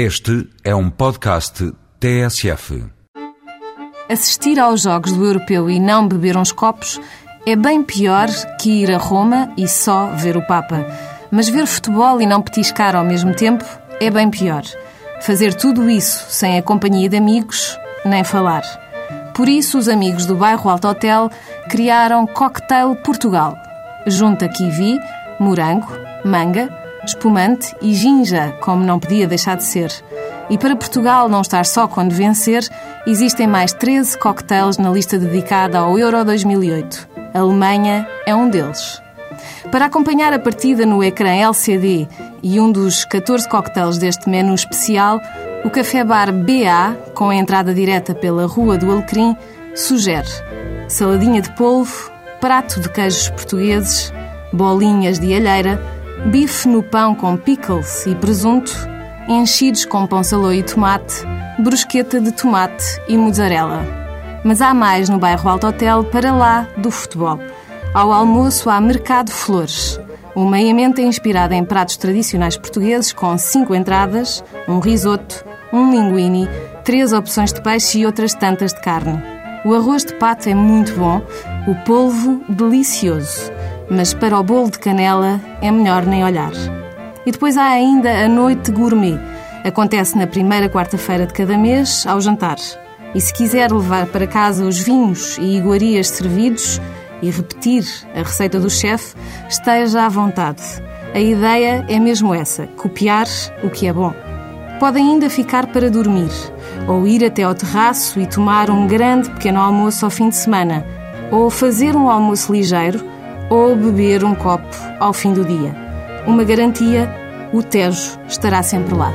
Este é um podcast TSF. Assistir aos Jogos do Europeu e não beber uns copos é bem pior que ir a Roma e só ver o Papa. Mas ver futebol e não petiscar ao mesmo tempo é bem pior. Fazer tudo isso sem a companhia de amigos, nem falar. Por isso, os amigos do bairro Alto Hotel criaram Cocktail Portugal. Junta kiwi, morango, manga, espumante e ginja, como não podia deixar de ser. E para Portugal não estar só quando vencer, existem mais 13 cocktails na lista dedicada ao Euro 2008. A Alemanha é um deles. Para acompanhar a partida no ecrã LCD e um dos 14 cocktails deste menu especial, o Café Bar BA, com a entrada direta pela Rua do Alecrim, sugere saladinha de polvo, prato de queijos portugueses, bolinhas de alheira, bife no pão com pickles e presunto, enchidos com pão salô e tomate, brusqueta de tomate e mozzarella. Mas há mais no bairro Alto Hotel para lá do futebol. Ao almoço há Mercado Flores, uma emenda inspirada em pratos tradicionais portugueses com cinco entradas, um risoto, um linguine, três opções de peixe e outras tantas de carne. O arroz de pato é muito bom, o polvo delicioso, mas para o bolo de canela é melhor nem olhar. E depois há ainda a noite gourmet. Acontece na primeira quarta-feira de cada mês, ao jantar. E se quiser levar para casa os vinhos e iguarias servidos e repetir a receita do chefe, esteja à vontade. A ideia é mesmo essa: copiar o que é bom. Pode ainda ficar para dormir, ou ir até ao terraço e tomar um grande pequeno almoço ao fim de semana, ou fazer um almoço ligeiro, ou beber um copo ao fim do dia. Uma garantia: o Tejo estará sempre lá.